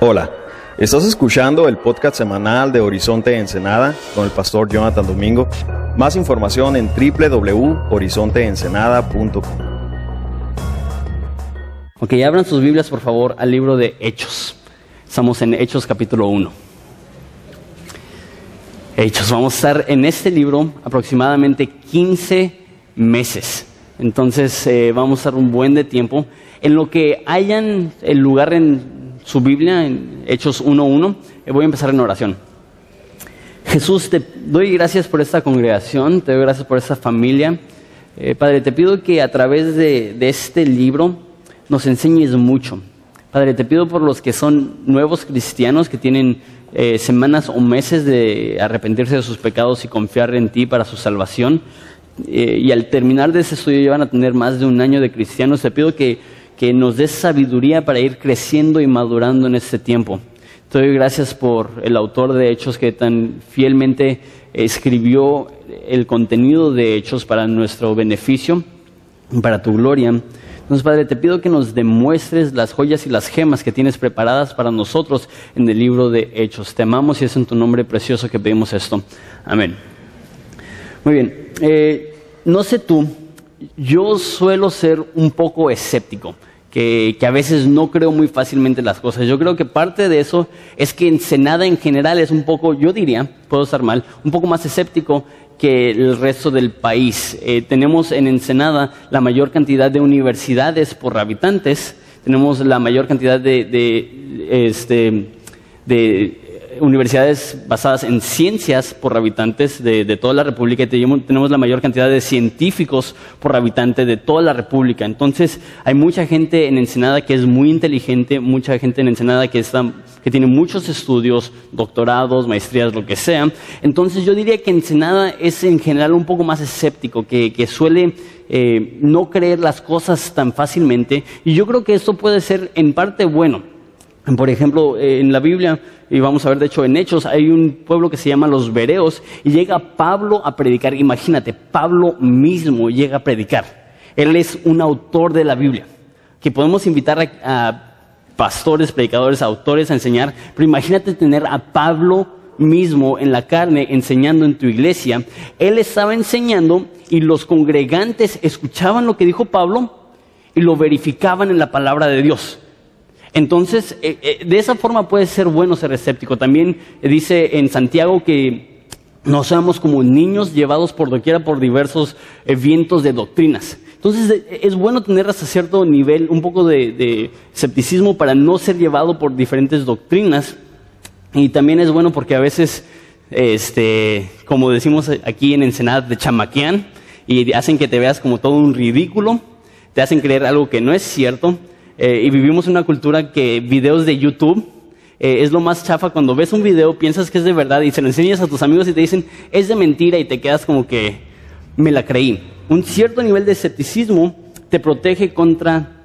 Hola, estás escuchando el podcast semanal de Horizonte Ensenada con el pastor Jonathan Domingo. Más información en www.horizonteensenada.com. Ok, abran sus Biblias por favor al libro de Hechos. Estamos en Hechos capítulo 1. Hechos, vamos a estar en este libro aproximadamente 15 meses. Entonces eh, vamos a estar un buen de tiempo. En lo que hayan el lugar en su Biblia en Hechos 1.1. Eh, voy a empezar en oración. Jesús, te doy gracias por esta congregación, te doy gracias por esta familia. Eh, Padre, te pido que a través de, este libro nos enseñes mucho. Padre, te pido por los que son nuevos cristianos, que tienen eh, semanas o meses de arrepentirse de sus pecados y confiar en ti para su salvación. y al terminar de ese estudio ya van a tener más de un año de cristianos. Te pido que que nos des sabiduría para ir creciendo y madurando en este tiempo. Te doy gracias por el autor de Hechos que tan fielmente escribió el contenido de Hechos para nuestro beneficio, para tu gloria. Entonces, Padre, te pido que nos demuestres las joyas y las gemas que tienes preparadas para nosotros en el libro de Hechos. Te amamos y es en tu nombre precioso que pedimos esto. Amén. Muy bien. Eh, no sé tú, yo suelo ser un poco escéptico que, a veces no creo muy fácilmente las cosas. Yo creo que parte de eso es que Ensenada en general es un poco, yo diría, puedo estar mal, un poco más escéptico que el resto del país. Eh, tenemos en Ensenada la mayor cantidad de universidades por habitantes, tenemos la mayor cantidad de, de, este, de universidades basadas en ciencias por habitantes de, toda la República y tenemos la mayor cantidad de científicos por habitante de toda la República. Entonces, hay mucha gente en Ensenada que es muy inteligente, mucha gente en Ensenada que, está, que tiene muchos estudios, doctorados, maestrías, lo que sea. Entonces, yo diría que Ensenada es en general un poco más escéptico, que, suele eh, no creer las cosas tan fácilmente. Y yo creo que esto puede ser en parte bueno. Por ejemplo, eh, en la Biblia y vamos a ver de hecho en Hechos, hay un pueblo que se llama los Bereos y llega Pablo a predicar. Imagínate, Pablo mismo llega a predicar. Él es un autor de la Biblia, que podemos invitar a, pastores, predicadores, autores a enseñar, pero imagínate tener a Pablo mismo en la carne enseñando en tu iglesia. Él estaba enseñando y los congregantes escuchaban lo que dijo Pablo y lo verificaban en la palabra de Dios. Entonces, eh, eh, de esa forma puede ser bueno ser escéptico. También dice en Santiago que no seamos como niños llevados por doquiera por diversos eh, vientos de doctrinas. Entonces, es bueno tener hasta cierto nivel un poco de, escepticismo para no ser llevado por diferentes doctrinas. Y también es bueno porque a veces, este, como decimos aquí en Ensenada, de chamaquean y hacen que te veas como todo un ridículo, te hacen creer algo que no es cierto eh, y vivimos una cultura que videos de YouTube eh, es lo más chafa. Cuando ves un video piensas que es de verdad y se lo enseñas a tus amigos y te dicen es de mentira y te quedas como que me la creí. Un cierto nivel de escepticismo te protege contra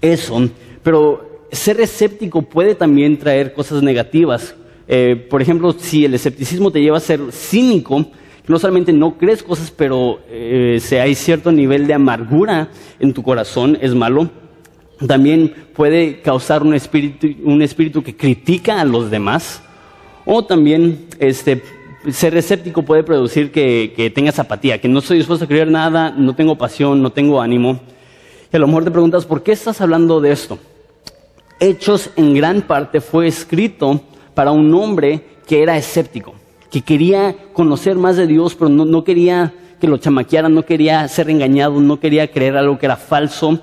eso, pero ser escéptico puede también traer cosas negativas. Eh, por ejemplo, si el escepticismo te lleva a ser cínico, no solamente no crees cosas, pero si hay cierto nivel de amargura en tu corazón, es malo también puede causar un espíritu, un espíritu que critica a los demás. O también este, ser escéptico puede producir que, que, tengas apatía, que no estoy dispuesto a creer nada, no tengo pasión, no tengo ánimo. Y a lo mejor te preguntas, ¿por qué estás hablando de esto? Hechos en gran parte fue escrito para un hombre que era escéptico, que quería conocer más de Dios, pero no, no quería que lo chamaquearan, no quería ser engañado, no quería creer algo que era falso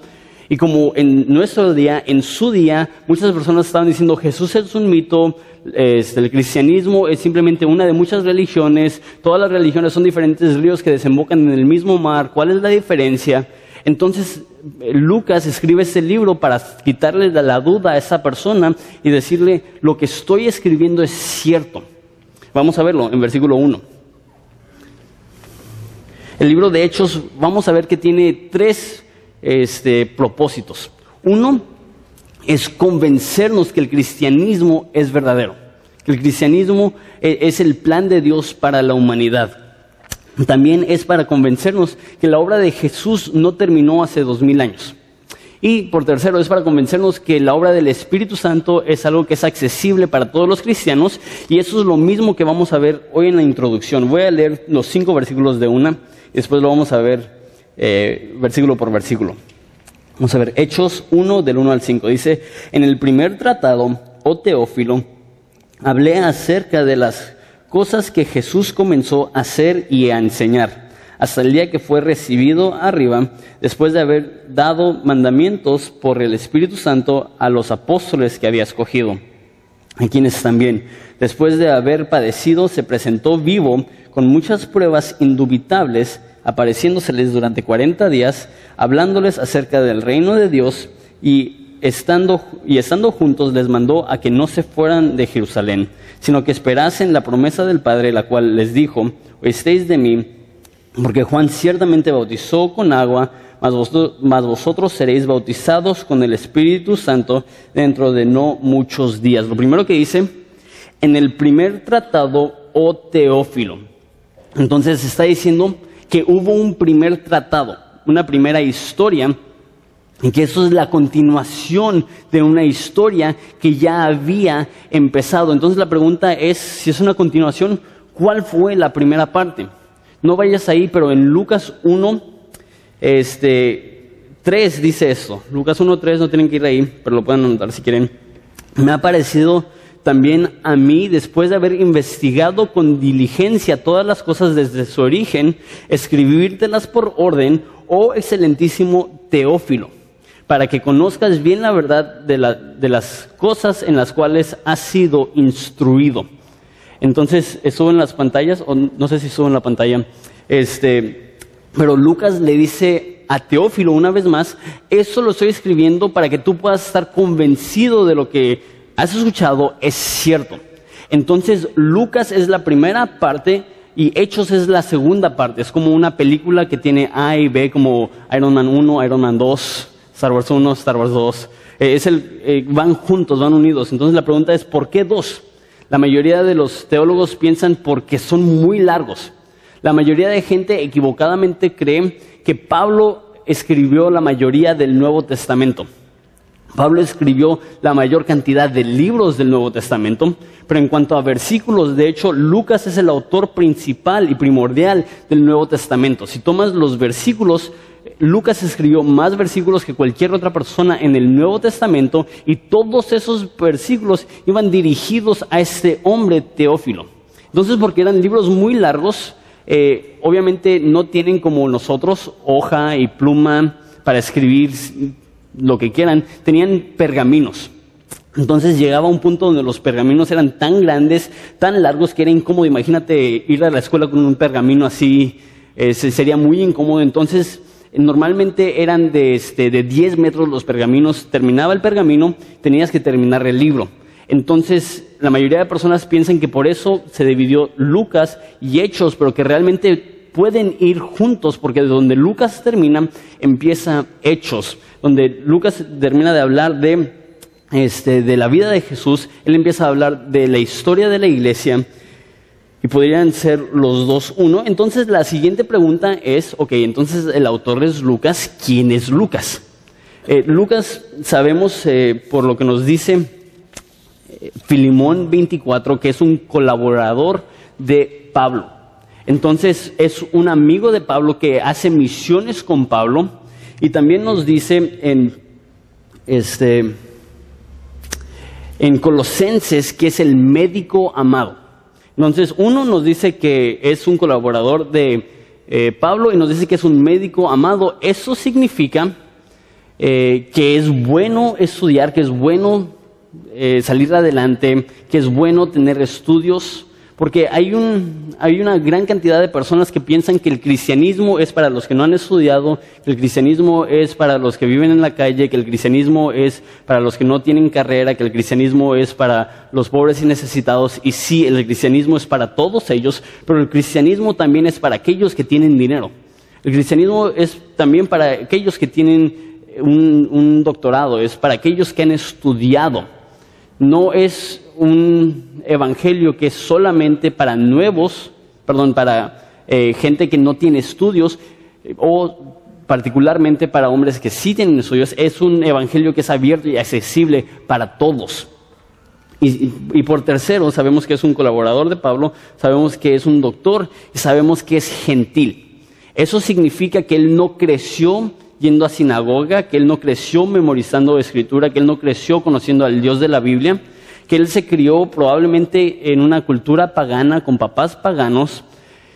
y como en nuestro día, en su día, muchas personas estaban diciendo Jesús es un mito, el cristianismo es simplemente una de muchas religiones, todas las religiones son diferentes ríos que desembocan en el mismo mar, ¿cuál es la diferencia? Entonces Lucas escribe ese libro para quitarle la duda a esa persona y decirle lo que estoy escribiendo es cierto. Vamos a verlo en versículo 1. El libro de Hechos, vamos a ver que tiene tres este, propósitos. Uno es convencernos que el cristianismo es verdadero, que el cristianismo e, es el plan de Dios para la humanidad. También es para convencernos que la obra de Jesús no terminó hace dos mil años. Y por tercero, es para convencernos que la obra del Espíritu Santo es algo que es accesible para todos los cristianos y eso es lo mismo que vamos a ver hoy en la introducción. Voy a leer los cinco versículos de una después lo vamos a ver eh, versículo por versículo. Vamos a ver Hechos 1 del 1 al 5. Dice, en el primer tratado, oh Teófilo, hablé acerca de las cosas que Jesús comenzó a hacer y a enseñar hasta el día que fue recibido arriba, después de haber dado mandamientos por el Espíritu Santo a los apóstoles que había escogido, a quienes también, después de haber padecido, se presentó vivo con muchas pruebas indubitables, apareciéndoseles durante cuarenta días, hablándoles acerca del reino de Dios y estando, y estando juntos les mandó a que no se fueran de Jerusalén, sino que esperasen la promesa del Padre, la cual les dijo, oísteis de mí, porque Juan ciertamente bautizó con agua, mas vosotros, seréis bautizados con el Espíritu Santo dentro de no muchos días. Lo primero que dice, en el primer tratado, oh Teófilo. Entonces está diciendo que hubo un primer tratado, una primera historia, y que eso es la continuación de una historia que ya había empezado. Entonces la pregunta es, si es una continuación, ¿cuál fue la primera parte? No vayas ahí, pero en Lucas 1, este, 3 dice esto. Lucas 1, 3 no tienen que ir ahí, pero lo pueden anotar si quieren. Me ha parecido también a mí, después de haber investigado con diligencia todas las cosas desde su origen, escribírtelas por orden, oh excelentísimo Teófilo, para que conozcas bien la verdad de, las cosas en las cuales has sido instruido. Entonces, estuvo en las pantallas, o no sé si estuvo en la pantalla, este, pero Lucas le dice a Teófilo una vez más, eso lo estoy escribiendo para que tú puedas estar convencido de lo que has escuchado es cierto. Entonces, Lucas es la primera parte y Hechos es la segunda parte. Es como una película que tiene A y B, como Iron Man 1, Iron Man 2, Star Wars 1, Star Wars 2. Eh, es el, eh, van juntos, van unidos. Entonces la pregunta es, ¿por qué dos? La mayoría de los teólogos piensan porque son muy largos. La mayoría de gente equivocadamente cree que Pablo escribió la mayoría del Nuevo Testamento. Pablo escribió la mayor cantidad de libros del Nuevo Testamento, pero en cuanto a versículos, de hecho, Lucas es el autor principal y primordial del Nuevo Testamento. Si tomas los versículos, Lucas escribió más versículos que cualquier otra persona en el Nuevo Testamento y todos esos versículos iban dirigidos a este hombre Teófilo. Entonces, porque eran libros muy largos, eh, obviamente no tienen como nosotros hoja y pluma para escribir lo que quieran, tenían pergaminos. Entonces llegaba un punto donde los pergaminos eran tan grandes, tan largos, que era incómodo. Imagínate ir a la escuela con un pergamino así, eh, sería muy incómodo. Entonces Normalmente eran de, este, de 10 metros los pergaminos. Terminaba el pergamino, tenías que terminar el libro. Entonces, la mayoría de personas piensan que por eso se dividió Lucas y Hechos, pero que realmente pueden ir juntos, porque de donde Lucas termina, empieza Hechos. Donde Lucas termina de hablar de, este, de la vida de Jesús, él empieza a hablar de la historia de la iglesia y podrían ser los dos uno. Entonces la siguiente pregunta es, ok, entonces el autor es Lucas, ¿quién es Lucas? Eh, Lucas sabemos eh, por lo que nos dice eh, Filimón 24 que es un colaborador de Pablo. Entonces es un amigo de Pablo que hace misiones con Pablo y también nos dice en este en Colosenses que es el médico amado. Entonces, uno nos dice que es un colaborador de eh, Pablo y nos dice que es un médico amado. Eso significa eh, que es bueno estudiar, que es bueno eh, salir adelante, que es bueno tener estudios porque hay, un, hay una gran cantidad de personas que piensan que el cristianismo es para los que no han estudiado, que el cristianismo es para los que viven en la calle, que el cristianismo es para los que no tienen carrera, que el cristianismo es para los pobres y necesitados. Y sí, el cristianismo es para todos ellos, pero el cristianismo también es para aquellos que tienen dinero. El cristianismo es también para aquellos que tienen un, un doctorado, es para aquellos que han estudiado. No es un evangelio que es solamente para nuevos, perdón, para eh, gente que no tiene estudios, o particularmente para hombres que sí tienen estudios, es un evangelio que es abierto y accesible para todos. Y, por tercero, sabemos que es un colaborador de Pablo, sabemos que es un doctor y sabemos que es gentil. Eso significa que él no creció yendo a sinagoga, que él no creció memorizando escritura, que él no creció conociendo al Dios de la Biblia, que él se crió probablemente en una cultura pagana, con papás paganos.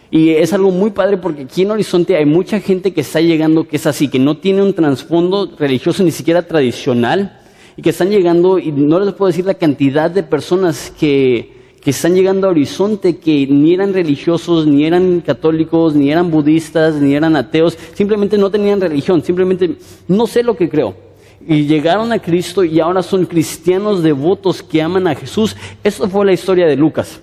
Y es algo muy padre porque aquí en Horizonte hay mucha gente que está llegando que es así, que no tiene un trasfondo religioso ni siquiera tradicional, y que están llegando, y no les puedo decir la cantidad de personas que, que están llegando a Horizonte, que ni eran religiosos, ni eran católicos, ni eran budistas, ni eran ateos, simplemente no tenían religión, simplemente no sé lo que creo. Y llegaron a Cristo y ahora son cristianos devotos que aman a Jesús. Esto fue la historia de Lucas.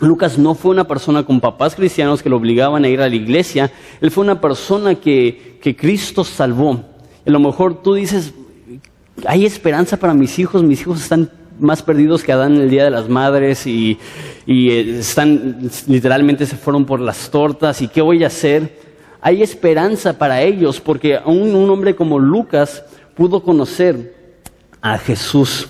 Lucas no fue una persona con papás cristianos que lo obligaban a ir a la iglesia, él fue una persona que, que Cristo salvó. A lo mejor tú dices, hay esperanza para mis hijos, mis hijos están más perdidos que Adán en el Día de las Madres y, eh, están, literalmente se fueron por las tortas y qué voy a hacer. Hay esperanza para ellos porque aún un hombre como Lucas pudo conocer a Jesús.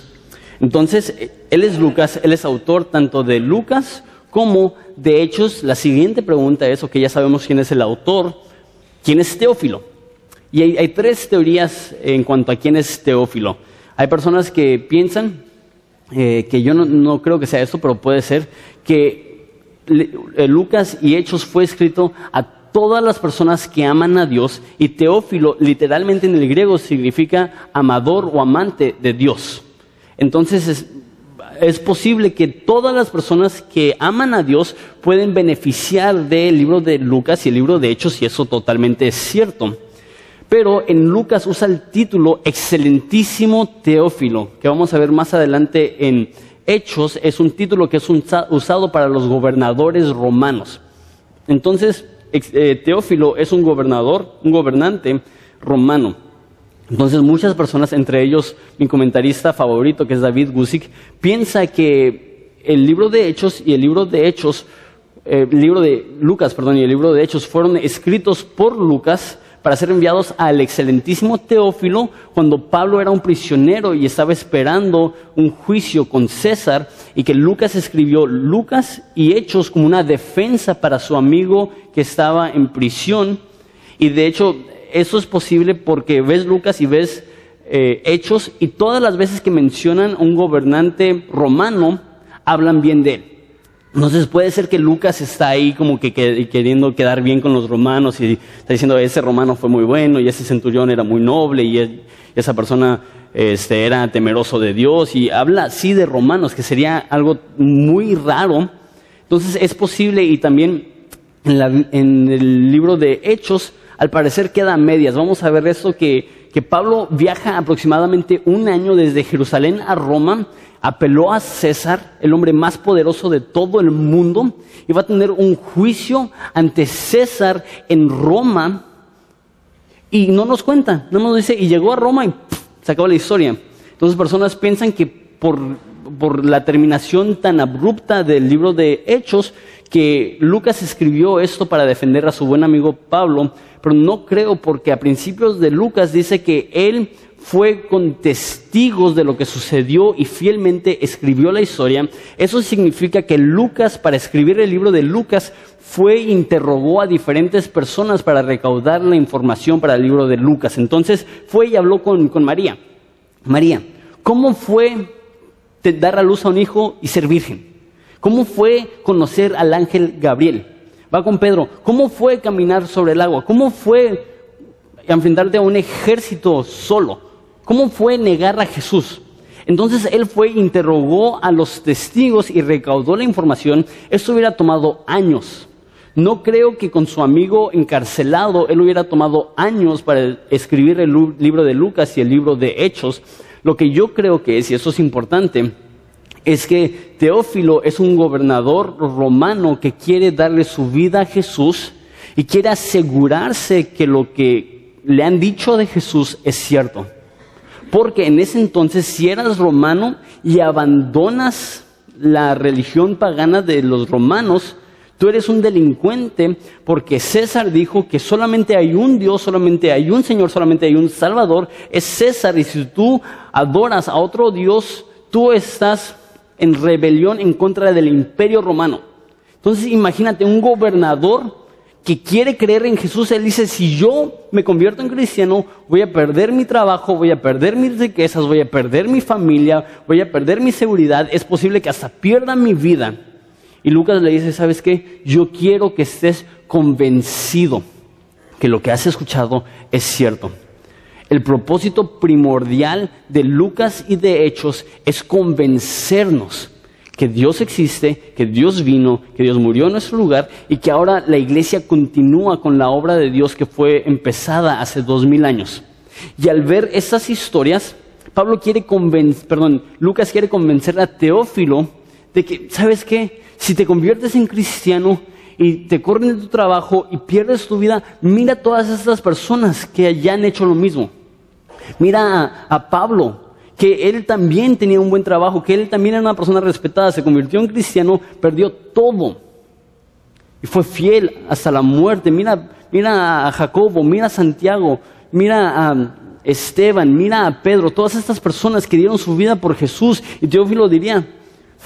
Entonces, él es Lucas, él es autor tanto de Lucas como de Hechos. La siguiente pregunta es, que ya sabemos quién es el autor, ¿quién es Teófilo? Y hay, tres teorías en cuanto a quién es Teófilo. Hay personas que piensan, eh, que yo no, creo que sea esto, pero puede ser, que eh, Lucas y Hechos fue escrito a todas las personas que aman a Dios y Teófilo literalmente en el griego significa amador o amante de Dios. Entonces es, es, posible que todas las personas que aman a Dios pueden beneficiar del libro de Lucas y el libro de Hechos y eso totalmente es cierto. Pero en Lucas usa el título excelentísimo Teófilo, que vamos a ver más adelante en Hechos, es un título que es usado para los gobernadores romanos. Entonces, eh, Teófilo es un gobernador, un gobernante romano. Entonces muchas personas, entre ellos mi comentarista favorito, que es David Gusick, piensa que el libro de Hechos y el libro de Hechos, eh, el libro de Lucas, perdón, y el libro de Hechos fueron escritos por Lucas para ser enviados al excelentísimo Teófilo cuando Pablo era un prisionero y estaba esperando un juicio con César y que Lucas escribió Lucas y Hechos como una defensa para su amigo que estaba en prisión. Y de hecho eso es posible porque ves Lucas y ves eh, Hechos y todas las veces que mencionan a un gobernante romano hablan bien de él. Entonces puede ser que Lucas está ahí como que, queriendo quedar bien con los romanos y está diciendo ese romano fue muy bueno y ese centurión era muy noble y esa persona este, era temeroso de Dios y habla así de romanos que sería algo muy raro. Entonces es posible y también en, en el libro de Hechos al parecer queda a medias. Vamos a ver esto que, que Pablo viaja aproximadamente un año desde Jerusalén a Roma apeló a César, el hombre más poderoso de todo el mundo, y va a tener un juicio ante César en Roma. Y no nos cuenta, no nos dice, y llegó a Roma y se acabó la historia. Entonces personas piensan que por, por la terminación tan abrupta del libro de Hechos, que Lucas escribió esto para defender a su buen amigo Pablo, pero no creo porque a principios de Lucas dice que él fue con testigos de lo que sucedió y fielmente escribió la historia, eso significa que Lucas, para escribir el libro de Lucas, fue interrogó a diferentes personas para recaudar la información para el libro de Lucas. Entonces fue y habló con, con María. María, ¿cómo fue dar a luz a un hijo y ser virgen? ¿Cómo fue conocer al ángel Gabriel? Va con Pedro. ¿Cómo fue caminar sobre el agua? ¿Cómo fue enfrentarte a un ejército solo? ¿Cómo fue negar a Jesús? Entonces él fue, interrogó a los testigos y recaudó la información. Esto hubiera tomado años. No creo que con su amigo encarcelado él hubiera tomado años para escribir el libro de Lucas y el libro de Hechos. Lo que yo creo que es, y eso es importante, es que Teófilo es un gobernador romano que quiere darle su vida a Jesús y quiere asegurarse que lo que le han dicho de Jesús es cierto. Porque en ese entonces, si eras romano y abandonas la religión pagana de los romanos, Tú eres un delincuente porque César dijo que solamente hay un Dios, solamente hay un Señor, solamente hay un Salvador. Es César y si tú adoras a otro Dios, tú estás en rebelión en contra del imperio romano. Entonces imagínate un gobernador que quiere creer en Jesús, él dice, si yo me convierto en cristiano, voy a perder mi trabajo, voy a perder mis riquezas, voy a perder mi familia, voy a perder mi seguridad, es posible que hasta pierda mi vida. Y Lucas le dice, ¿sabes qué? Yo quiero que estés convencido que lo que has escuchado es cierto. El propósito primordial de Lucas y de Hechos es convencernos que Dios existe, que Dios vino, que Dios murió en nuestro lugar y que ahora la iglesia continúa con la obra de Dios que fue empezada hace dos mil años. Y al ver esas historias, Pablo quiere convencer, perdón, Lucas quiere convencer a Teófilo de que, ¿sabes qué? Si te conviertes en cristiano y te corren de tu trabajo y pierdes tu vida, mira todas estas personas que ya han hecho lo mismo. Mira a Pablo, que él también tenía un buen trabajo, que él también era una persona respetada, se convirtió en cristiano, perdió todo. Y fue fiel hasta la muerte. Mira, mira a Jacobo, mira a Santiago, mira a Esteban, mira a Pedro, todas estas personas que dieron su vida por Jesús. Y Teófilo diría,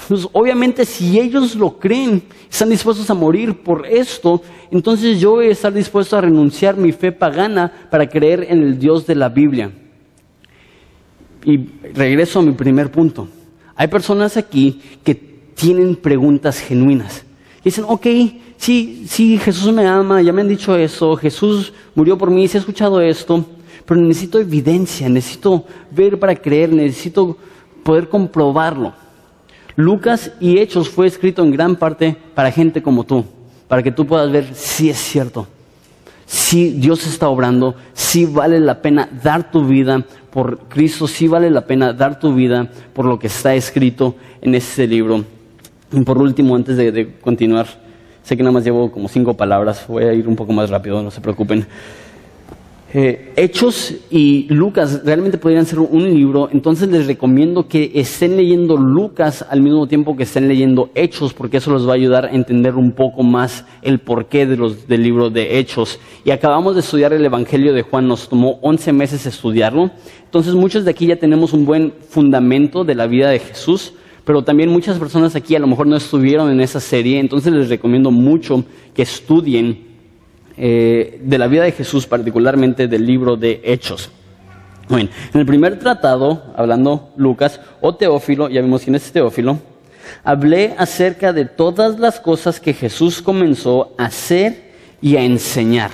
pues obviamente si ellos lo creen, están dispuestos a morir por esto, entonces yo voy a estar dispuesto a renunciar mi fe pagana para creer en el Dios de la Biblia. Y regreso a mi primer punto. Hay personas aquí que tienen preguntas genuinas. dicen, ok, sí, sí, Jesús me ama, ya me han dicho eso, Jesús murió por mí, se ha escuchado esto, pero necesito evidencia, necesito ver para creer, necesito poder comprobarlo. Lucas y Hechos fue escrito en gran parte para gente como tú, para que tú puedas ver si es cierto, si Dios está obrando, si vale la pena dar tu vida por Cristo, si vale la pena dar tu vida por lo que está escrito en este libro. Y por último, antes de, de continuar, sé que nada más llevo como cinco palabras, voy a ir un poco más rápido, no se preocupen. Eh, Hechos y Lucas realmente podrían ser un libro, entonces les recomiendo que estén leyendo Lucas al mismo tiempo que estén leyendo Hechos, porque eso les va a ayudar a entender un poco más el porqué de los, del libro de Hechos. Y acabamos de estudiar el Evangelio de Juan, nos tomó 11 meses estudiarlo, entonces muchos de aquí ya tenemos un buen fundamento de la vida de Jesús, pero también muchas personas aquí a lo mejor no estuvieron en esa serie, entonces les recomiendo mucho que estudien eh, de la vida de Jesús, particularmente del libro de Hechos. Bueno, en el primer tratado, hablando Lucas o Teófilo, ya vimos quién es Teófilo, hablé acerca de todas las cosas que Jesús comenzó a hacer y a enseñar.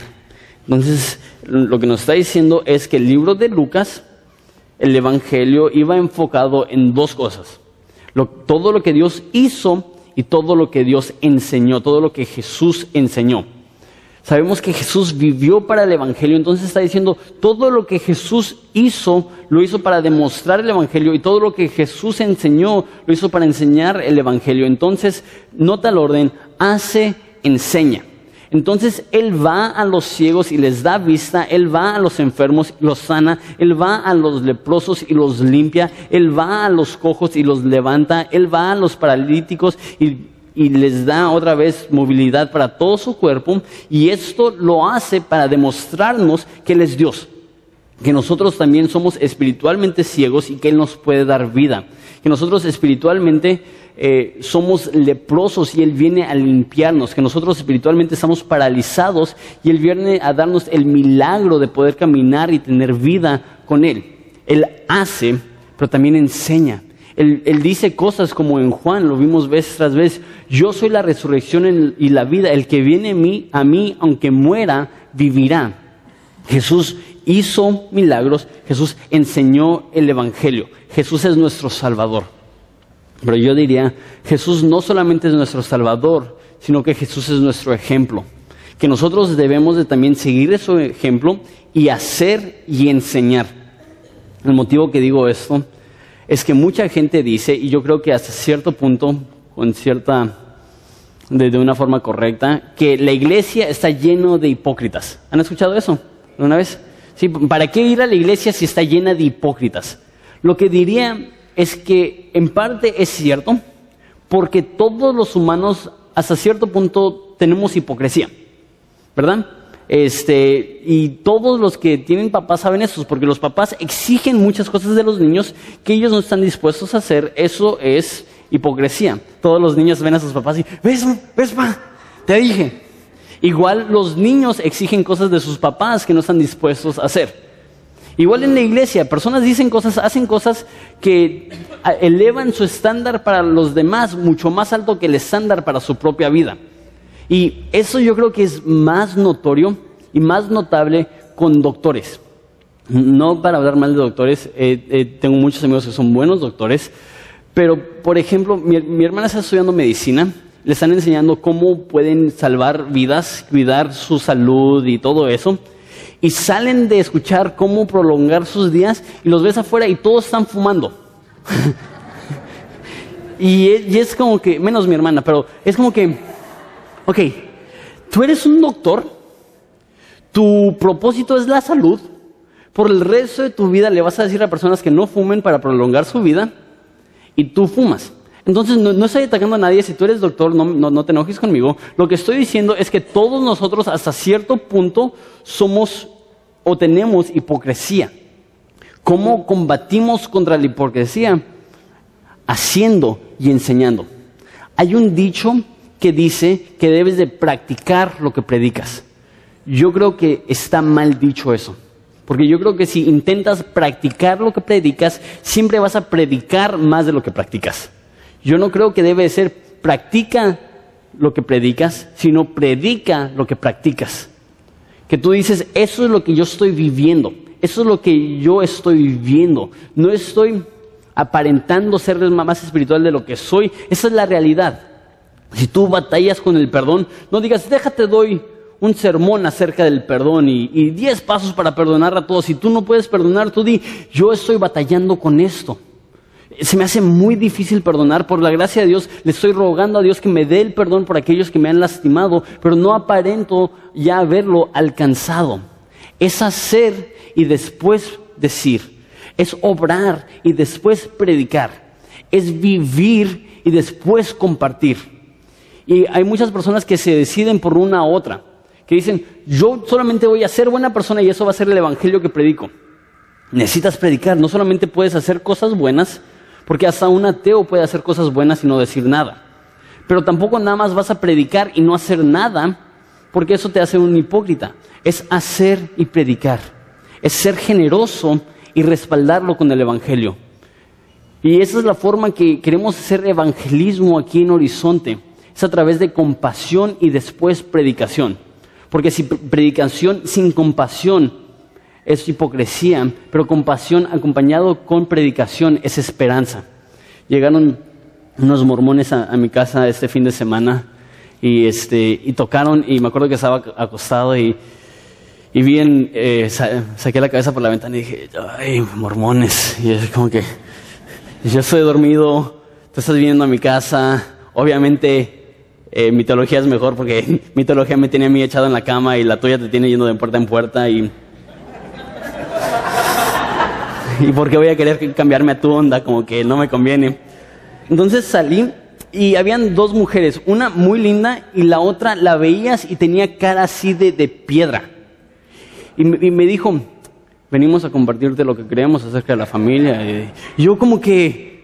Entonces, lo que nos está diciendo es que el libro de Lucas, el Evangelio, iba enfocado en dos cosas. todo lo que Dios hizo y todo lo que Dios enseñó, todo lo que Jesús enseñó. Sabemos que Jesús vivió para el Evangelio, entonces está diciendo, todo lo que Jesús hizo, lo hizo para demostrar el Evangelio y todo lo que Jesús enseñó, lo hizo para enseñar el Evangelio. Entonces, nota el orden, hace, enseña. Entonces Él va a los ciegos y les da vista, Él va a los enfermos y los sana, Él va a los leprosos y los limpia, Él va a los cojos y los levanta, Él va a los paralíticos y y les da otra vez movilidad para todo su cuerpo y esto lo hace para demostrarnos que Él es Dios, que nosotros también somos espiritualmente ciegos y que Él nos puede dar vida, que nosotros espiritualmente eh, somos leprosos y Él viene a limpiarnos, que nosotros espiritualmente estamos paralizados y Él viene a darnos el milagro de poder caminar y tener vida con Él. Él hace, pero también enseña. Él, dice cosas como en Juan, lo vimos vez tras vez, yo soy la resurrección y la vida, el que viene a mí, a mí, aunque muera, vivirá. Jesús hizo milagros, Jesús enseñó el Evangelio, Jesús es nuestro Salvador. Pero yo diría, Jesús no solamente es nuestro Salvador, sino que Jesús es nuestro ejemplo. Que nosotros debemos de también seguir ese ejemplo y hacer y enseñar. El motivo que digo esto es que mucha gente dice, y yo creo que hasta cierto punto, con cierta, de, una forma correcta, que la iglesia está lleno de hipócritas. ¿Han escuchado eso una vez? Sí, ¿para qué ir a la iglesia si está llena de hipócritas? Lo que diría es que en parte es cierto, porque todos los humanos hasta cierto punto tenemos hipocresía, ¿verdad? Este, y todos los que tienen papás saben eso, porque los papás exigen muchas cosas de los niños que ellos no están dispuestos a hacer. Eso es hipocresía. Todos los niños ven a sus papás y, ves, ves, pa, te dije. Igual los niños exigen cosas de sus papás que no están dispuestos a hacer. Igual en la iglesia, personas dicen cosas, hacen cosas que elevan su estándar para los demás mucho más alto que el estándar para su propia vida. Y eso yo creo que es más notorio y más notable con doctores. No para hablar mal de doctores, eh, eh, tengo muchos amigos que son buenos doctores, pero por ejemplo, mi, mi hermana está estudiando medicina, le están enseñando cómo pueden salvar vidas, cuidar su salud y todo eso y salen de escuchar cómo prolongar sus días y los ves afuera y todos están fumando. y, es, como que, menos mi hermana, pero es como que, ok, tú eres un doctor, tu propósito es la salud, por el resto de tu vida le vas a decir a personas que no fumen para prolongar su vida y tú fumas. Entonces, no, estoy atacando a nadie. Si tú eres doctor, no, no, te enojes conmigo. Lo que estoy diciendo es que todos nosotros, hasta cierto punto, somos o tenemos hipocresía. ¿Cómo combatimos contra la hipocresía? Haciendo y enseñando. Hay un dicho que dice que debes de practicar lo que predicas. Yo creo que está mal dicho eso. Porque yo creo que si intentas practicar lo que predicas, siempre vas a predicar más de lo que practicas. Yo no creo que debe ser practica lo que predicas, sino predica lo que practicas. Que tú dices, eso es lo que yo estoy viviendo, eso es lo que yo estoy viviendo. No estoy aparentando ser más espiritual de lo que soy, esa es la realidad. Si tú batallas con el perdón, no digas, déjate doy un sermón acerca del perdón y, y diez pasos para perdonar a todos. Si tú no puedes perdonar, tú di, yo estoy batallando con esto. Se me hace muy difícil perdonar. Por la gracia de Dios, le estoy rogando a Dios que me dé el perdón por aquellos que me han lastimado, pero no aparento ya haberlo alcanzado. Es hacer y después decir. Es obrar y después predicar. Es vivir y después compartir. Y hay muchas personas que se deciden por una u otra, que dicen, yo solamente voy a ser buena persona y eso va a ser el evangelio que predico. Necesitas predicar, no solamente puedes hacer cosas buenas, porque hasta un ateo puede hacer cosas buenas y no decir nada. Pero tampoco nada más vas a predicar y no hacer nada, porque eso te hace un hipócrita. Es hacer y predicar. Es ser generoso y respaldarlo con el Evangelio. Y esa es la forma que queremos hacer evangelismo aquí en Horizonte. Es a través de compasión y después predicación. Porque si predicación sin compasión es hipocresía, pero compasión acompañado con predicación es esperanza. Llegaron unos mormones a, mi casa este fin de semana y, este, y tocaron y me acuerdo que estaba acostado y, y bien eh, saqué la cabeza por la ventana y dije, ay, mormones. Y es como que yo estoy dormido, tú estás viniendo a mi casa, obviamente... Eh, mi teología es mejor porque mi teología me tiene a mí echado en la cama y la tuya te tiene yendo de puerta en puerta y ¿Y por qué voy a querer cambiarme a tu onda? Como que no me conviene. Entonces salí y habían dos mujeres, una muy linda y la otra la veías y tenía cara así de, piedra. Y me, dijo, venimos a compartirte lo que creemos acerca de la familia. Y yo como que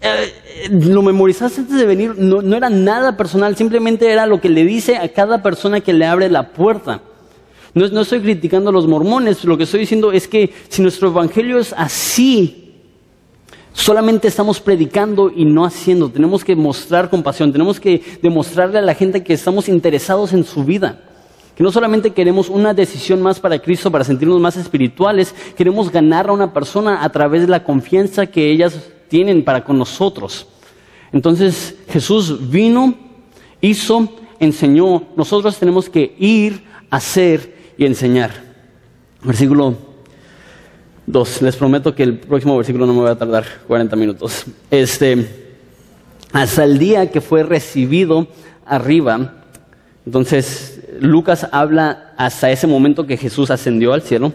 eh, lo memorizaste antes de venir, no, no era nada personal, simplemente era lo que le dice a cada persona que le abre la puerta. No, estoy criticando a los mormones, lo que estoy diciendo es que si nuestro evangelio es así, solamente estamos predicando y no haciendo. Tenemos que mostrar compasión, tenemos que demostrarle a la gente que estamos interesados en su vida. Que no solamente queremos una decisión más para Cristo, para sentirnos más espirituales, queremos ganar a una persona a través de la confianza que ellas tienen para con nosotros. Entonces Jesús vino, hizo, enseñó. Nosotros tenemos que ir, hacer y enseñar. Versículo 2. Les prometo que el próximo versículo no me va a tardar 40 minutos. Este, hasta el día que fue recibido arriba, entonces Lucas habla hasta ese momento que Jesús ascendió al cielo.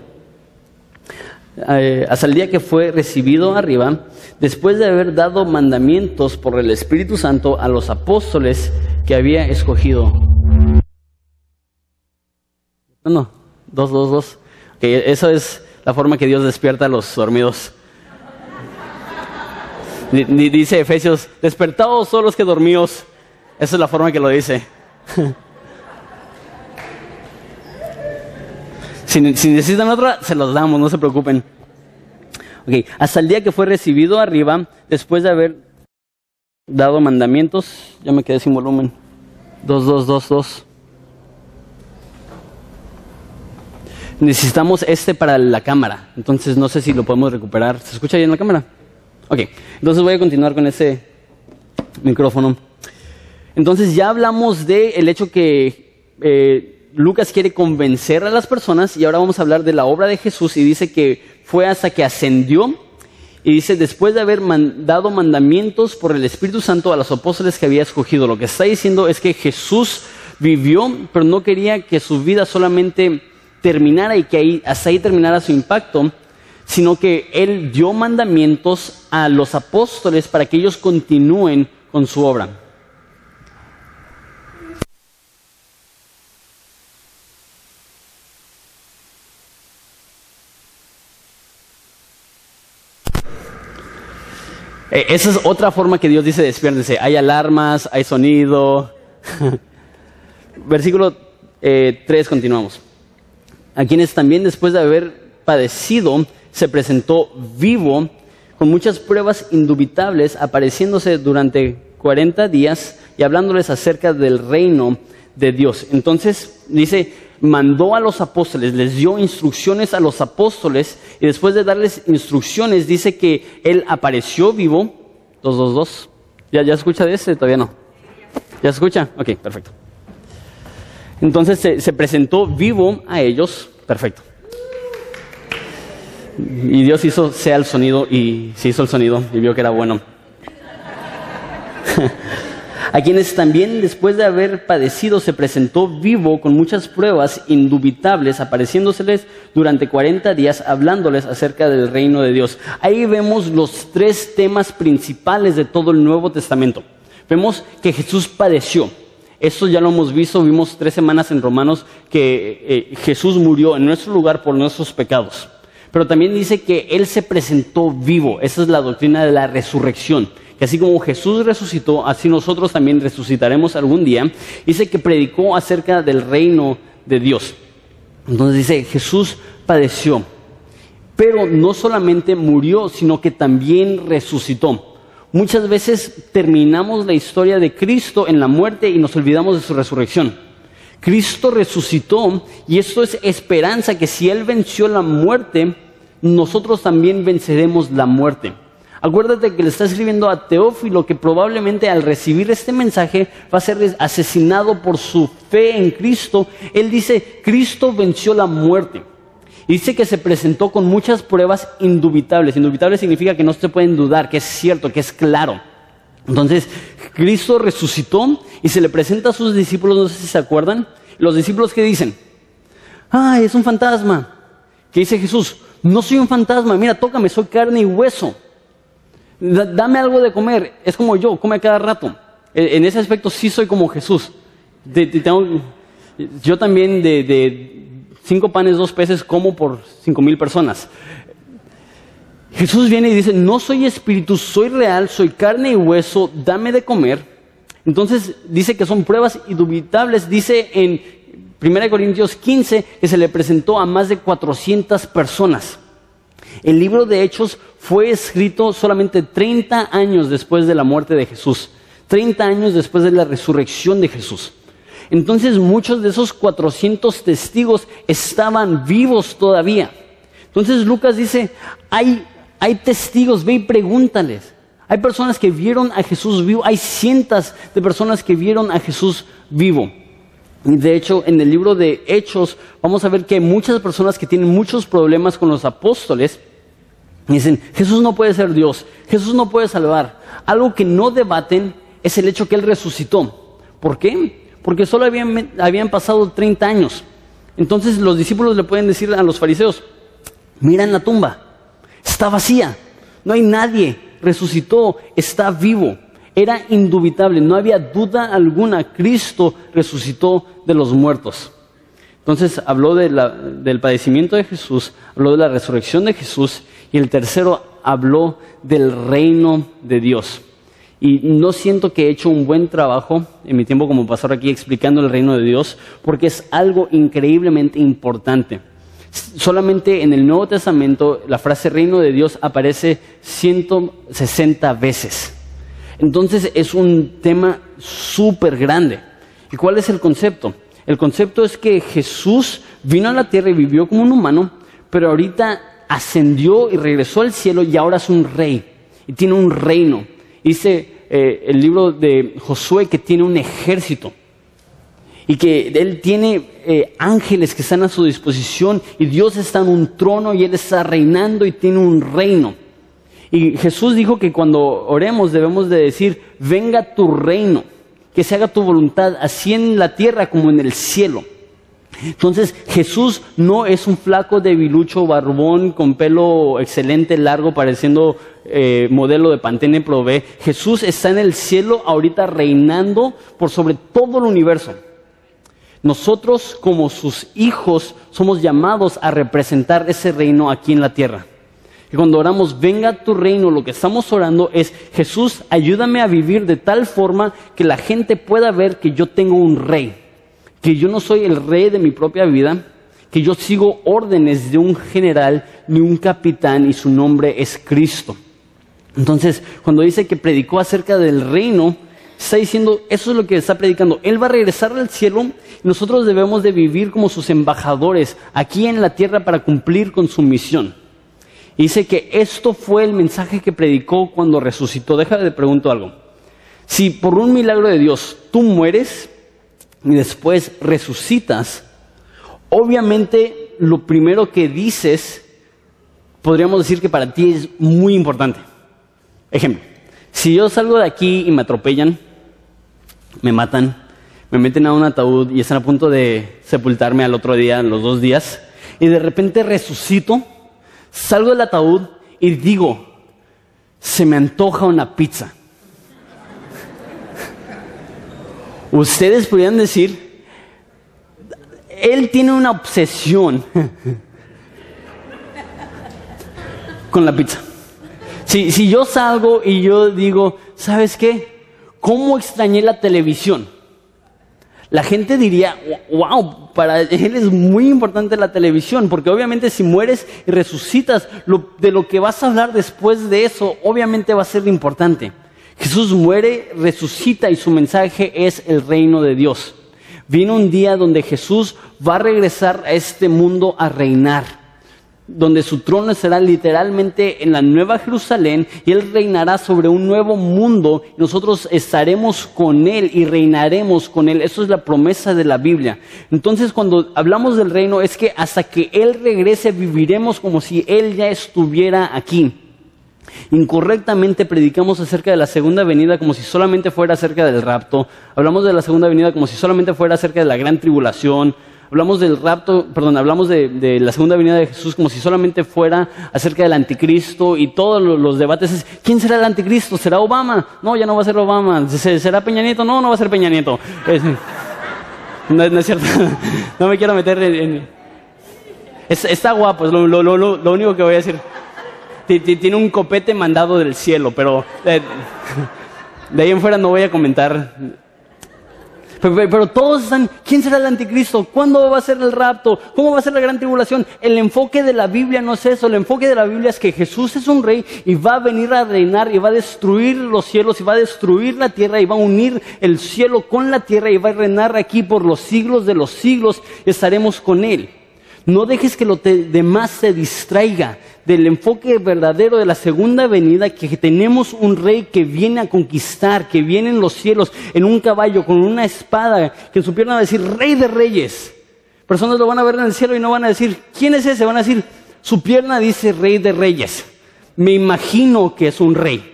Eh, hasta el día que fue recibido arriba, después de haber dado mandamientos por el Espíritu Santo a los apóstoles que había escogido No, no, dos, dos, dos. Okay, eso es la forma que Dios despierta a los dormidos. Dice Efesios, despertados son los que dormíos. Esa es la forma que lo dice. si, necesitan otra, se los damos, no se preocupen. Ok, hasta el día que fue recibido arriba, después de haber dado mandamientos, ya me quedé sin volumen. Dos, dos, dos, dos. Necesitamos este para la cámara, entonces no sé si lo podemos recuperar. ¿Se escucha ahí en la cámara? Ok, entonces voy a continuar con ese micrófono. Entonces ya hablamos del el hecho que eh, Lucas quiere convencer a las personas y ahora vamos a hablar de la obra de Jesús y dice que fue hasta que ascendió y dice después de haber dado mandamientos por el Espíritu Santo a los apóstoles que había escogido. Lo que está diciendo es que Jesús vivió, pero no quería que su vida solamente terminara y que ahí, hasta ahí terminara su impacto, sino que él dio mandamientos a los apóstoles para que ellos continúen con su obra. Eh, esa es otra forma que Dios dice despiértese. Hay alarmas, hay sonido. Versículo 3, eh, continuamos. A quienes también después de haber padecido se presentó vivo con muchas pruebas indubitables, apareciéndose durante 40 días y hablándoles acerca del reino de Dios. Entonces dice, mandó a los apóstoles, les dio instrucciones a los apóstoles y después de darles instrucciones dice que él apareció vivo. Dos, dos, dos. ¿Ya, ya escucha de ese? Todavía no. ¿Ya escucha? Ok, perfecto. Entonces se, se presentó vivo a ellos. Perfecto. Y Dios hizo sea el sonido y se hizo el sonido y vio que era bueno. a quienes también después de haber padecido se presentó vivo con muchas pruebas indubitables, apareciéndoseles durante 40 días, hablándoles acerca del reino de Dios. Ahí vemos los tres temas principales de todo el Nuevo Testamento. Vemos que Jesús padeció. Esto ya lo hemos visto, vimos tres semanas en Romanos que eh, Jesús murió en nuestro lugar por nuestros pecados. Pero también dice que Él se presentó vivo. Esa es la doctrina de la resurrección que así como Jesús resucitó, así nosotros también resucitaremos algún día. Dice que predicó acerca del reino de Dios. Entonces dice, Jesús padeció, pero no solamente murió, sino que también resucitó. Muchas veces terminamos la historia de Cristo en la muerte y nos olvidamos de su resurrección. Cristo resucitó y esto es esperanza que si Él venció la muerte, nosotros también venceremos la muerte. Acuérdate que le está escribiendo a Teófilo que probablemente al recibir este mensaje va a ser asesinado por su fe en Cristo. Él dice, Cristo venció la muerte. Y dice que se presentó con muchas pruebas indubitables. Indubitables significa que no se pueden dudar, que es cierto, que es claro. Entonces, Cristo resucitó y se le presenta a sus discípulos, no sé si se acuerdan, los discípulos que dicen, ay, es un fantasma. Que dice Jesús, no soy un fantasma, mira, tócame, soy carne y hueso dame algo de comer. Es como yo, come cada rato. En ese aspecto sí soy como Jesús. yo también de, cinco panes, dos peces como por cinco mil personas. Jesús viene y dice, no soy espíritu, soy real, soy carne y hueso, dame de comer. Entonces dice que son pruebas indubitables. Dice en 1 Corintios 15 que se le presentó a más de 400 personas. El libro de Hechos fue escrito solamente 30 años después de la muerte de Jesús, 30 años después de la resurrección de Jesús. Entonces muchos de esos 400 testigos estaban vivos todavía. Entonces Lucas dice, hay, hay testigos, ve y pregúntales. Hay personas que vieron a Jesús vivo, hay cientos de personas que vieron a Jesús vivo. De hecho, en el libro de Hechos vamos a ver que hay muchas personas que tienen muchos problemas con los apóstoles. Dicen, Jesús no puede ser Dios, Jesús no puede salvar. Algo que no debaten es el hecho que Él resucitó. ¿Por qué? Porque solo habían, habían pasado 30 años. Entonces los discípulos le pueden decir a los fariseos, mira en la tumba, está vacía, no hay nadie, resucitó, está vivo. Era indubitable, no había duda alguna, Cristo resucitó de los muertos. Entonces habló del padecimiento de Jesús, habló de la resurrección de Jesús y el tercero habló del reino de Dios. Y no siento que he hecho un buen trabajo en mi tiempo como pastor aquí explicando el reino de Dios, porque es algo increíblemente importante. Solamente en el Nuevo Testamento la frase reino de Dios aparece 160 veces. Entonces es un tema súper grande. ¿Y cuál es el concepto? El concepto es que Jesús vino a la tierra y vivió como un humano, pero ahorita ascendió y regresó al cielo y ahora es un rey y tiene un reino. Dice eh, el libro de Josué que tiene un ejército y que él tiene eh, ángeles que están a su disposición y Dios está en un trono y él está reinando y tiene un reino. Y Jesús dijo que cuando oremos debemos de decir, venga tu reino, que se haga tu voluntad, así en la tierra como en el cielo. Entonces Jesús no es un flaco debilucho barbón con pelo excelente, largo, pareciendo eh, modelo de Pantene Prove. Jesús está en el cielo ahorita reinando por sobre todo el universo. Nosotros como sus hijos somos llamados a representar ese reino aquí en la tierra. Y cuando oramos, venga tu reino, lo que estamos orando es, Jesús, ayúdame a vivir de tal forma que la gente pueda ver que yo tengo un rey que yo no soy el rey de mi propia vida, que yo sigo órdenes de un general ni un capitán y su nombre es Cristo. Entonces, cuando dice que predicó acerca del reino, está diciendo, eso es lo que está predicando. Él va a regresar al cielo y nosotros debemos de vivir como sus embajadores aquí en la tierra para cumplir con su misión. Dice que esto fue el mensaje que predicó cuando resucitó. Déjame de pregunto algo. Si por un milagro de Dios tú mueres, y después resucitas, obviamente lo primero que dices, podríamos decir que para ti es muy importante. Ejemplo, si yo salgo de aquí y me atropellan, me matan, me meten a un ataúd y están a punto de sepultarme al otro día, los dos días, y de repente resucito, salgo del ataúd y digo, se me antoja una pizza. Ustedes podrían decir, él tiene una obsesión con la pizza. Si, si yo salgo y yo digo, ¿sabes qué? ¿Cómo extrañé la televisión? La gente diría, wow, para él es muy importante la televisión, porque obviamente si mueres y resucitas, de lo que vas a hablar después de eso, obviamente va a ser importante. Jesús muere, resucita y su mensaje es el reino de Dios. Viene un día donde Jesús va a regresar a este mundo a reinar, donde su trono será literalmente en la nueva Jerusalén y Él reinará sobre un nuevo mundo y nosotros estaremos con Él y reinaremos con Él. Eso es la promesa de la Biblia. Entonces cuando hablamos del reino es que hasta que Él regrese viviremos como si Él ya estuviera aquí. Incorrectamente predicamos acerca de la segunda venida como si solamente fuera acerca del rapto. Hablamos de la segunda venida como si solamente fuera acerca de la gran tribulación. Hablamos del rapto, perdón, hablamos de, la segunda venida de Jesús como si solamente fuera acerca del anticristo y todos los, debates es, ¿quién será el anticristo? ¿Será Obama? No, ya no va a ser Obama. ¿Será Peña Nieto? No, no va a ser Peña Nieto. no, es cierto. no me quiero meter en... está guapo, es lo único que voy a decir tiene un copete mandado del cielo, pero eh, de ahí en fuera no voy a comentar. Pero, todos están, ¿quién será el anticristo? ¿Cuándo va a ser el rapto? ¿Cómo va a ser la gran tribulación? El enfoque de la Biblia no es eso, el enfoque de la Biblia es que Jesús es un rey y va a venir a reinar y va a destruir los cielos y va a destruir la tierra y va a unir el cielo con la tierra y va a reinar aquí por los siglos de los siglos estaremos con él. No dejes que lo demás se distraiga del enfoque verdadero de la segunda venida, que tenemos un rey que viene a conquistar, que viene en los cielos en un caballo con una espada, que en su pierna va a decir rey de reyes. Personas lo van a ver en el cielo y no van a decir, ¿quién es ese? Van a decir, su pierna dice rey de reyes. Me imagino que es un rey.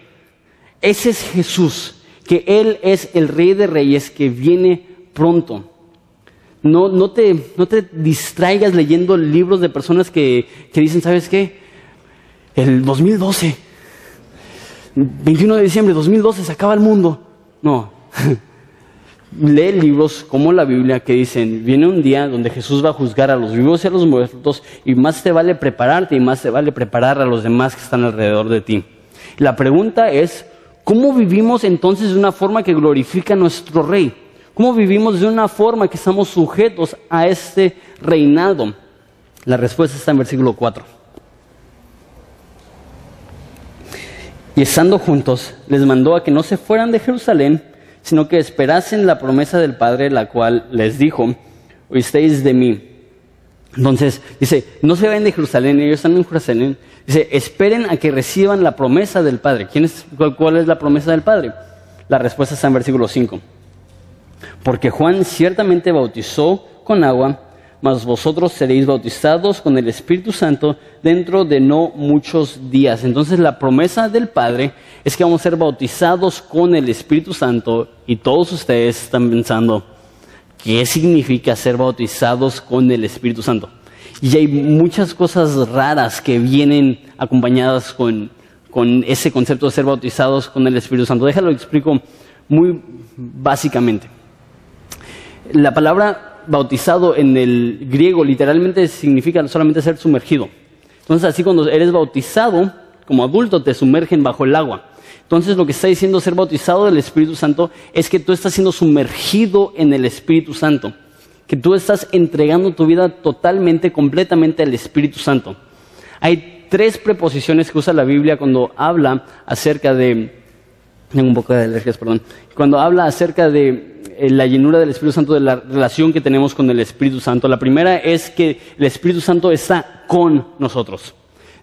Ese es Jesús, que Él es el rey de reyes que viene pronto. No, no, te, no te distraigas leyendo libros de personas que, que dicen, ¿sabes qué? El 2012, 21 de diciembre de 2012 se acaba el mundo. No. lee libros como la Biblia que dicen, viene un día donde Jesús va a juzgar a los vivos y a los muertos y más te vale prepararte y más te vale preparar a los demás que están alrededor de ti. La pregunta es, ¿cómo vivimos entonces de una forma que glorifica a nuestro rey? ¿Cómo vivimos de una forma que estamos sujetos a este reinado? La respuesta está en versículo 4. Y estando juntos, les mandó a que no se fueran de Jerusalén, sino que esperasen la promesa del Padre, la cual les dijo, oísteis de mí. Entonces, dice, no se vayan de Jerusalén, ellos están en Jerusalén. Dice, esperen a que reciban la promesa del Padre. ¿Quién es, cuál, es la promesa del Padre? La respuesta está en versículo 5. Porque Juan ciertamente bautizó con agua, mas vosotros seréis bautizados con el Espíritu Santo dentro de no muchos días. Entonces la promesa del Padre es que vamos a ser bautizados con el Espíritu Santo y todos ustedes están pensando, ¿qué significa ser bautizados con el Espíritu Santo? Y hay muchas cosas raras que vienen acompañadas con, con ese concepto de ser bautizados con el Espíritu Santo. Déjalo explico muy básicamente. La palabra bautizado en el griego literalmente significa solamente ser sumergido. Entonces así cuando eres bautizado como adulto te sumergen bajo el agua. Entonces lo que está diciendo ser bautizado del Espíritu Santo es que tú estás siendo sumergido en el Espíritu Santo, que tú estás entregando tu vida totalmente, completamente al Espíritu Santo. Hay tres preposiciones que usa la Biblia cuando habla acerca de... Tengo un poco de alergias, perdón. Cuando habla acerca de la llenura del Espíritu Santo, de la relación que tenemos con el Espíritu Santo. La primera es que el Espíritu Santo está con nosotros.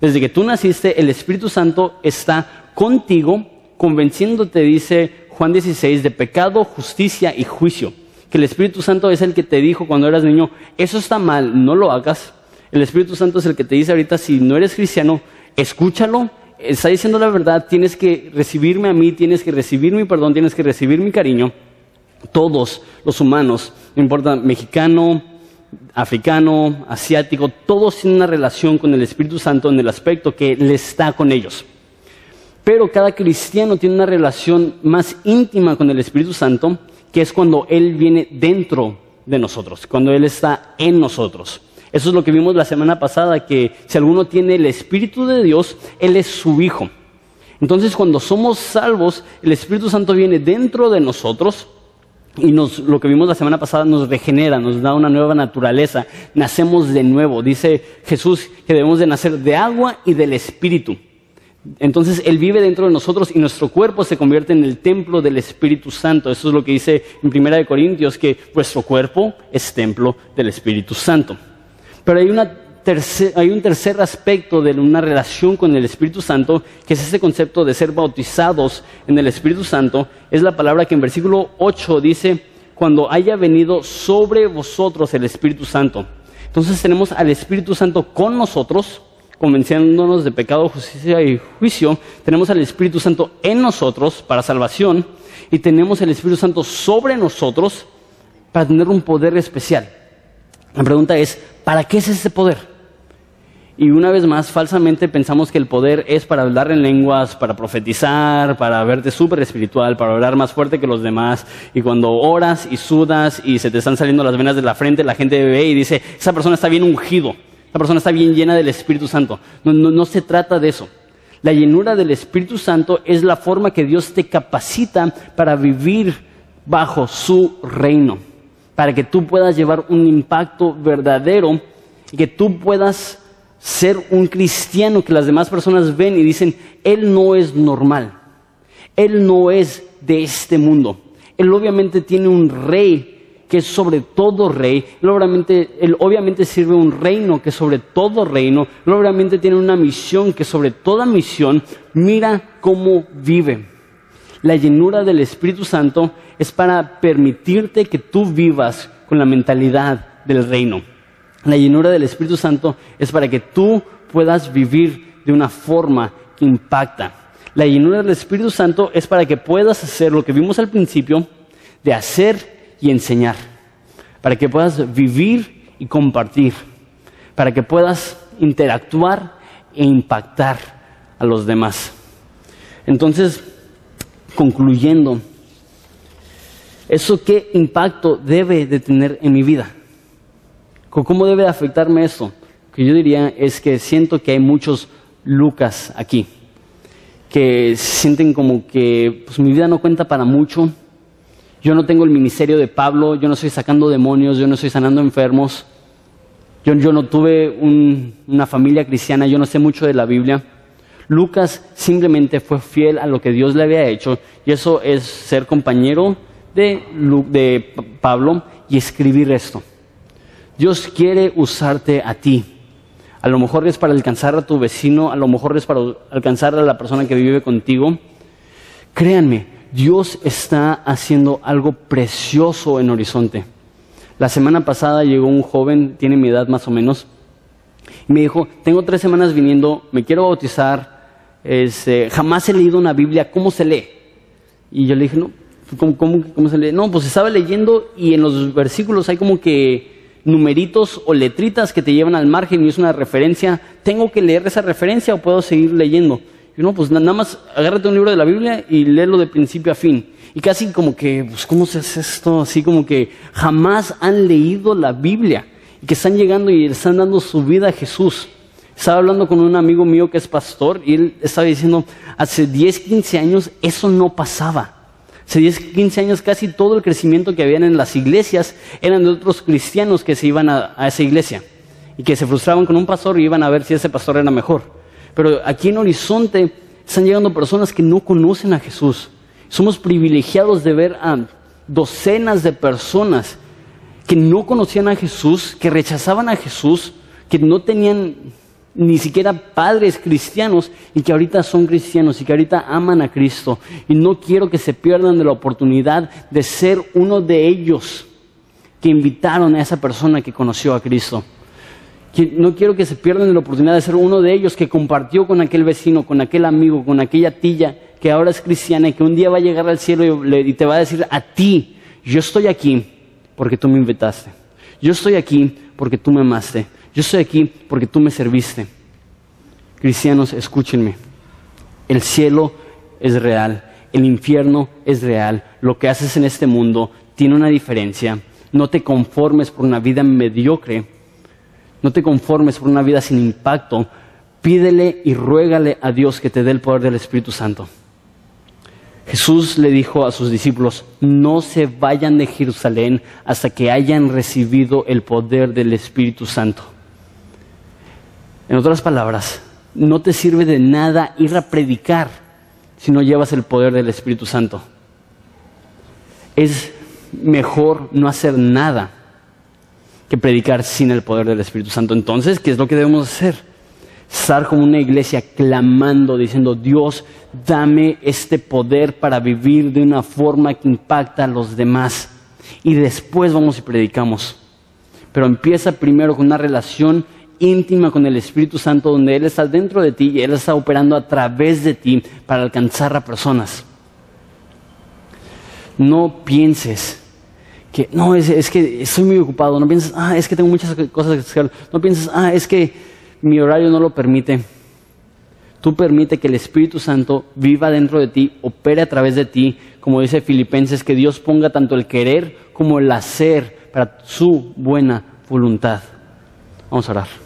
Desde que tú naciste, el Espíritu Santo está contigo, convenciéndote, dice Juan 16, de pecado, justicia y juicio. Que el Espíritu Santo es el que te dijo cuando eras niño, eso está mal, no lo hagas. El Espíritu Santo es el que te dice ahorita, si no eres cristiano, escúchalo, está diciendo la verdad, tienes que recibirme a mí, tienes que recibir mi perdón, tienes que recibir mi cariño todos los humanos, no importa mexicano, africano, asiático, todos tienen una relación con el Espíritu Santo en el aspecto que Él está con ellos. Pero cada cristiano tiene una relación más íntima con el Espíritu Santo, que es cuando Él viene dentro de nosotros, cuando Él está en nosotros. Eso es lo que vimos la semana pasada, que si alguno tiene el Espíritu de Dios, Él es su Hijo. Entonces cuando somos salvos, el Espíritu Santo viene dentro de nosotros y nos, lo que vimos la semana pasada nos regenera, nos da una nueva naturaleza, nacemos de nuevo. Dice Jesús que debemos de nacer de agua y del Espíritu. Entonces Él vive dentro de nosotros y nuestro cuerpo se convierte en el templo del Espíritu Santo. Eso es lo que dice en Primera de Corintios, que vuestro cuerpo es templo del Espíritu Santo. Pero hay una hay un tercer aspecto de una relación con el Espíritu Santo, que es ese concepto de ser bautizados en el Espíritu Santo. Es la palabra que en versículo 8 dice, cuando haya venido sobre vosotros el Espíritu Santo. Entonces tenemos al Espíritu Santo con nosotros, convenciéndonos de pecado, justicia y juicio. Tenemos al Espíritu Santo en nosotros para salvación y tenemos el Espíritu Santo sobre nosotros para tener un poder especial. La pregunta es, ¿para qué es ese poder? Y una vez más, falsamente pensamos que el poder es para hablar en lenguas, para profetizar, para verte súper espiritual, para hablar más fuerte que los demás. Y cuando oras y sudas y se te están saliendo las venas de la frente, la gente ve y dice, esa persona está bien ungido, esa persona está bien llena del Espíritu Santo. No, no se trata de eso. La llenura del Espíritu Santo es la forma que Dios te capacita para vivir bajo su reino, para que tú puedas llevar un impacto verdadero y que tú puedas ser un cristiano que las demás personas ven y dicen, Él no es normal, Él no es de este mundo. Él obviamente tiene un rey que es sobre todo rey, él obviamente, él obviamente sirve un reino que es sobre todo reino, él obviamente tiene una misión que sobre toda misión, mira cómo vive. La llenura del Espíritu Santo es para permitirte que tú vivas con la mentalidad del reino. La llenura del Espíritu Santo es para que tú puedas vivir de una forma que impacta. La llenura del Espíritu Santo es para que puedas hacer lo que vimos al principio, de hacer y enseñar. Para que puedas vivir y compartir. Para que puedas interactuar e impactar a los demás. Entonces, concluyendo, ¿Eso qué impacto debe de tener en mi vida? ¿Cómo debe de afectarme eso? Lo que yo diría es que siento que hay muchos Lucas aquí, que sienten como que pues, mi vida no cuenta para mucho, yo no tengo el ministerio de Pablo, yo no estoy sacando demonios, yo no estoy sanando enfermos, yo, no tuve una familia cristiana, yo no sé mucho de la Biblia. Lucas simplemente fue fiel a lo que Dios le había hecho y eso es ser compañero de, de Pablo y escribir esto. Dios quiere usarte a ti. A lo mejor es para alcanzar a tu vecino, a lo mejor es para alcanzar a la persona que vive contigo. Créanme, Dios está haciendo algo precioso en Horizonte. La semana pasada llegó un joven, tiene mi edad más o menos, y me dijo, tengo tres semanas viniendo, me quiero bautizar, este, jamás he leído una Biblia, ¿cómo se lee? Y yo le dije, no, ¿cómo, cómo se lee? No, pues estaba leyendo y en los versículos hay como que numeritos o letritas que te llevan al margen y es una referencia. ¿Tengo que leer esa referencia o puedo seguir leyendo? Y no, pues nada más agárrate un libro de la Biblia y léelo de principio a fin. Y casi como que, pues, ¿cómo se hace esto? Así como que jamás han leído la Biblia y que están llegando y están dando su vida a Jesús. Estaba hablando con un amigo mío que es pastor y él estaba diciendo, hace 10, 15 años eso no pasaba. Hace 10, 15 años casi todo el crecimiento que habían en las iglesias eran de otros cristianos que se iban a, a esa iglesia y que se frustraban con un pastor y iban a ver si ese pastor era mejor. Pero aquí en Horizonte están llegando personas que no conocen a Jesús. Somos privilegiados de ver a docenas de personas que no conocían a Jesús, que rechazaban a Jesús, que no tenían ni siquiera padres cristianos y que ahorita son cristianos y que ahorita aman a Cristo. Y no quiero que se pierdan de la oportunidad de ser uno de ellos que invitaron a esa persona que conoció a Cristo no quiero que se pierdan la oportunidad de ser uno de ellos que compartió con aquel vecino, con aquel amigo, con aquella tilla que ahora es cristiana y que un día va a llegar al cielo y, te va a decir a ti, yo estoy aquí porque tú me invitaste. Yo estoy aquí porque tú me amaste. Yo estoy aquí porque tú me serviste. Cristianos, escúchenme. El cielo es real, el infierno es real. Lo que haces en este mundo tiene una diferencia. No te conformes por una vida mediocre no te conformes por una vida sin impacto. Pídele y ruégale a Dios que te dé el poder del Espíritu Santo. Jesús le dijo a sus discípulos, no se vayan de Jerusalén hasta que hayan recibido el poder del Espíritu Santo. En otras palabras, no te sirve de nada ir a predicar si no llevas el poder del Espíritu Santo. Es mejor no hacer nada que predicar sin el poder del Espíritu Santo. Entonces, ¿qué es lo que debemos hacer? Estar como una iglesia clamando, diciendo, Dios, dame este poder para vivir de una forma que impacta a los demás. Y después vamos y predicamos. Pero empieza primero con una relación íntima con el Espíritu Santo, donde Él está dentro de ti y Él está operando a través de ti para alcanzar a personas. No pienses que no, es, es, que estoy muy ocupado, no pienses, ah, es que tengo muchas cosas que hacer, no pienses, ah, es que mi horario no lo permite. Tú permite que el Espíritu Santo viva dentro de ti, opere a través de ti, como dice Filipenses, que Dios ponga tanto el querer como el hacer para su buena voluntad. Vamos a orar.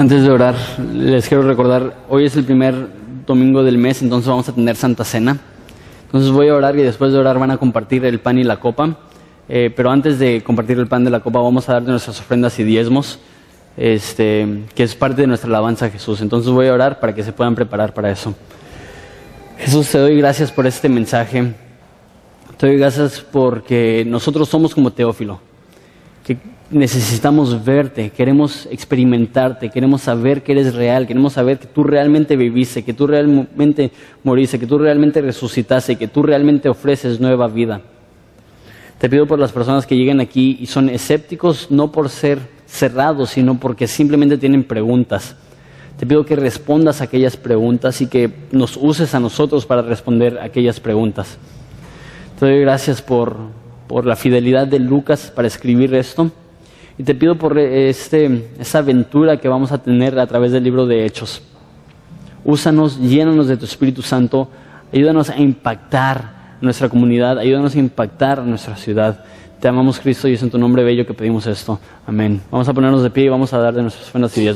Antes de orar, les quiero recordar, hoy es el primer domingo del mes, entonces vamos a tener Santa Cena. Entonces voy a orar y después de orar van a compartir el pan y la copa. Eh, pero antes de compartir el pan de la copa vamos a dar nuestras ofrendas y diezmos, este, que es parte de nuestra alabanza a Jesús. Entonces voy a orar para que se puedan preparar para eso. Jesús, te doy gracias por este mensaje. Te doy gracias porque nosotros somos como Teófilo, necesitamos verte, queremos experimentarte, queremos saber que eres real, queremos saber que tú realmente viviste, que tú realmente moriste, que tú realmente resucitaste, que tú realmente ofreces nueva vida. Te pido por las personas que lleguen aquí y son escépticos, no por ser cerrados, sino porque simplemente tienen preguntas. Te pido que respondas a aquellas preguntas y que nos uses a nosotros para responder aquellas preguntas. Te doy gracias por, por la fidelidad de Lucas para escribir esto. Y te pido por este, esa aventura que vamos a tener a través del libro de Hechos. Úsanos, llénanos de tu Espíritu Santo, ayúdanos a impactar nuestra comunidad, ayúdanos a impactar nuestra ciudad. Te amamos Cristo y es en tu nombre bello que pedimos esto. Amén. Vamos a ponernos de pie y vamos a dar de nuestras ofrendas y.